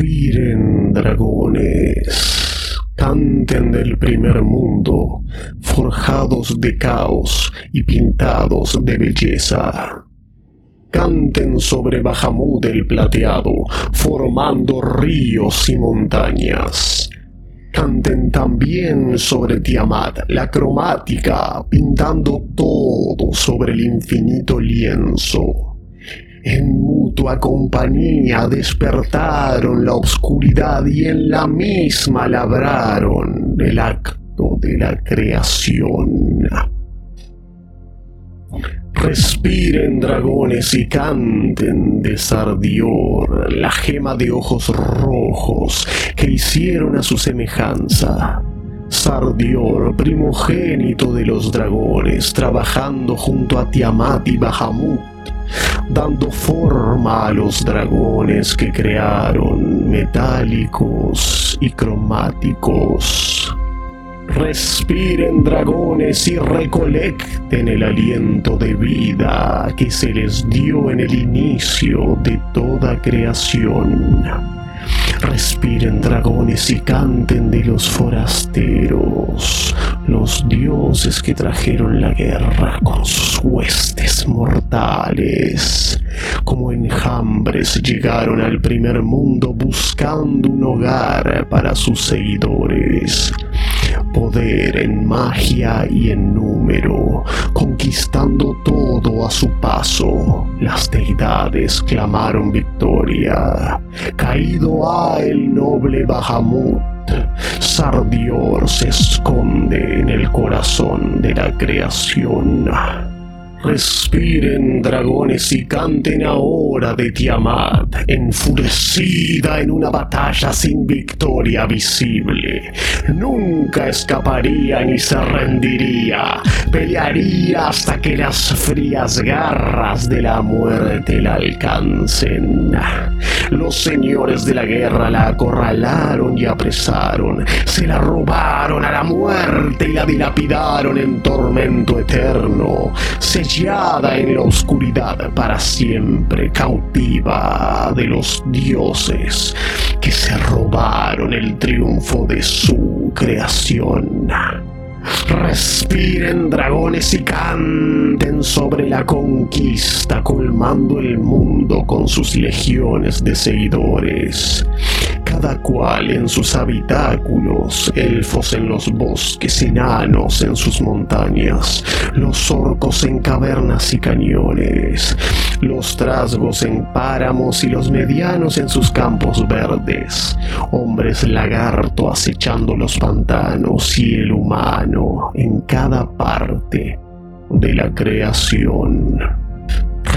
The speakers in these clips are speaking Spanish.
Respiren dragones, canten del primer mundo, forjados de caos y pintados de belleza. Canten sobre Bahamut el plateado, formando ríos y montañas. Canten también sobre Tiamat, la cromática, pintando todo sobre el infinito lienzo en mutua compañía despertaron la oscuridad y en la misma labraron el acto de la creación. Respiren dragones y canten de Sardior, la gema de ojos rojos que hicieron a su semejanza. Sardior, primogénito de los dragones, trabajando junto a Tiamat y Bahamut, dando forma a los dragones que crearon, metálicos y cromáticos. Respiren dragones y recolecten el aliento de vida que se les dio en el inicio de toda creación. Respiren dragones y canten de los forasteros, los dioses que trajeron la guerra con sus huestes mortales. Como enjambres llegaron al primer mundo buscando un hogar para sus seguidores poder en magia y en número, conquistando todo a su paso. Las deidades clamaron victoria. Caído ha el noble Bahamut. Sardior se esconde en el corazón de la creación. Respiren dragones y canten ahora de Tiamat, enfurecida en una batalla sin victoria visible. Nunca escaparía ni se rendiría, pelearía hasta que las frías garras de la muerte la alcancen. Los señores de la guerra la acorralaron y apresaron, se la robaron a la muerte y la dilapidaron en tormento eterno en la oscuridad para siempre, cautiva de los dioses que se robaron el triunfo de su creación. Respiren dragones y canten sobre la conquista, colmando el mundo con sus legiones de seguidores cada cual en sus habitáculos, elfos en los bosques, enanos en sus montañas, los orcos en cavernas y cañones, los trasgos en páramos y los medianos en sus campos verdes, hombres lagarto acechando los pantanos y el humano en cada parte de la creación.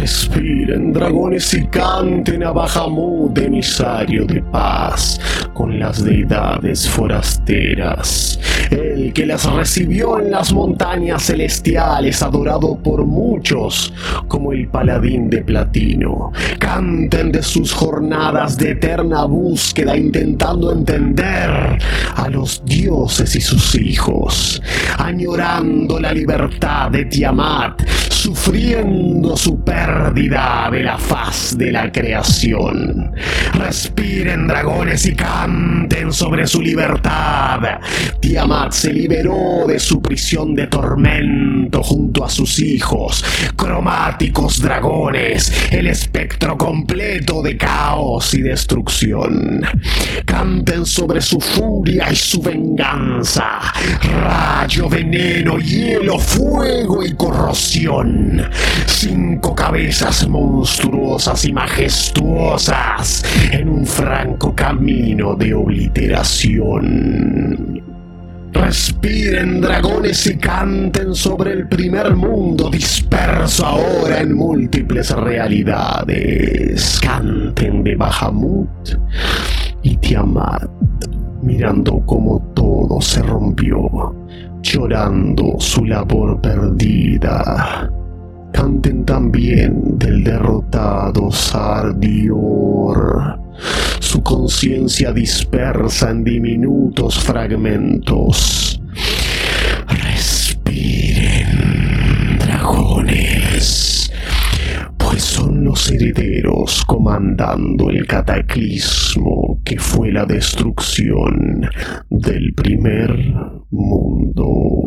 Respiren dragones y canten a Bahamut, emisario de paz, con las deidades forasteras. El que las recibió en las montañas celestiales, adorado por muchos, como el paladín de platino. Canten de sus jornadas de eterna búsqueda, intentando entender a los dioses y sus hijos, añorando la libertad de Tiamat, sufriendo su pérdida de la faz de la creación. Respiren dragones y canten sobre su libertad. Tiamat se liberó de su prisión de tormento junto a sus hijos, cromáticos dragones, el espectro completo de caos y destrucción. Canten sobre su furia y su venganza, rayo, veneno, hielo, fuego y corrosión. Cinco cabezas monstruosas y majestuosas en un franco camino de obliteración. Respiren dragones y canten sobre el primer mundo disperso ahora en múltiples realidades. Canten de Bahamut y Tiamat, mirando como todo se rompió, llorando su labor perdida canten también del derrotado Sardior, su conciencia dispersa en diminutos fragmentos. Respiren, dragones, pues son los herederos comandando el cataclismo que fue la destrucción del primer mundo.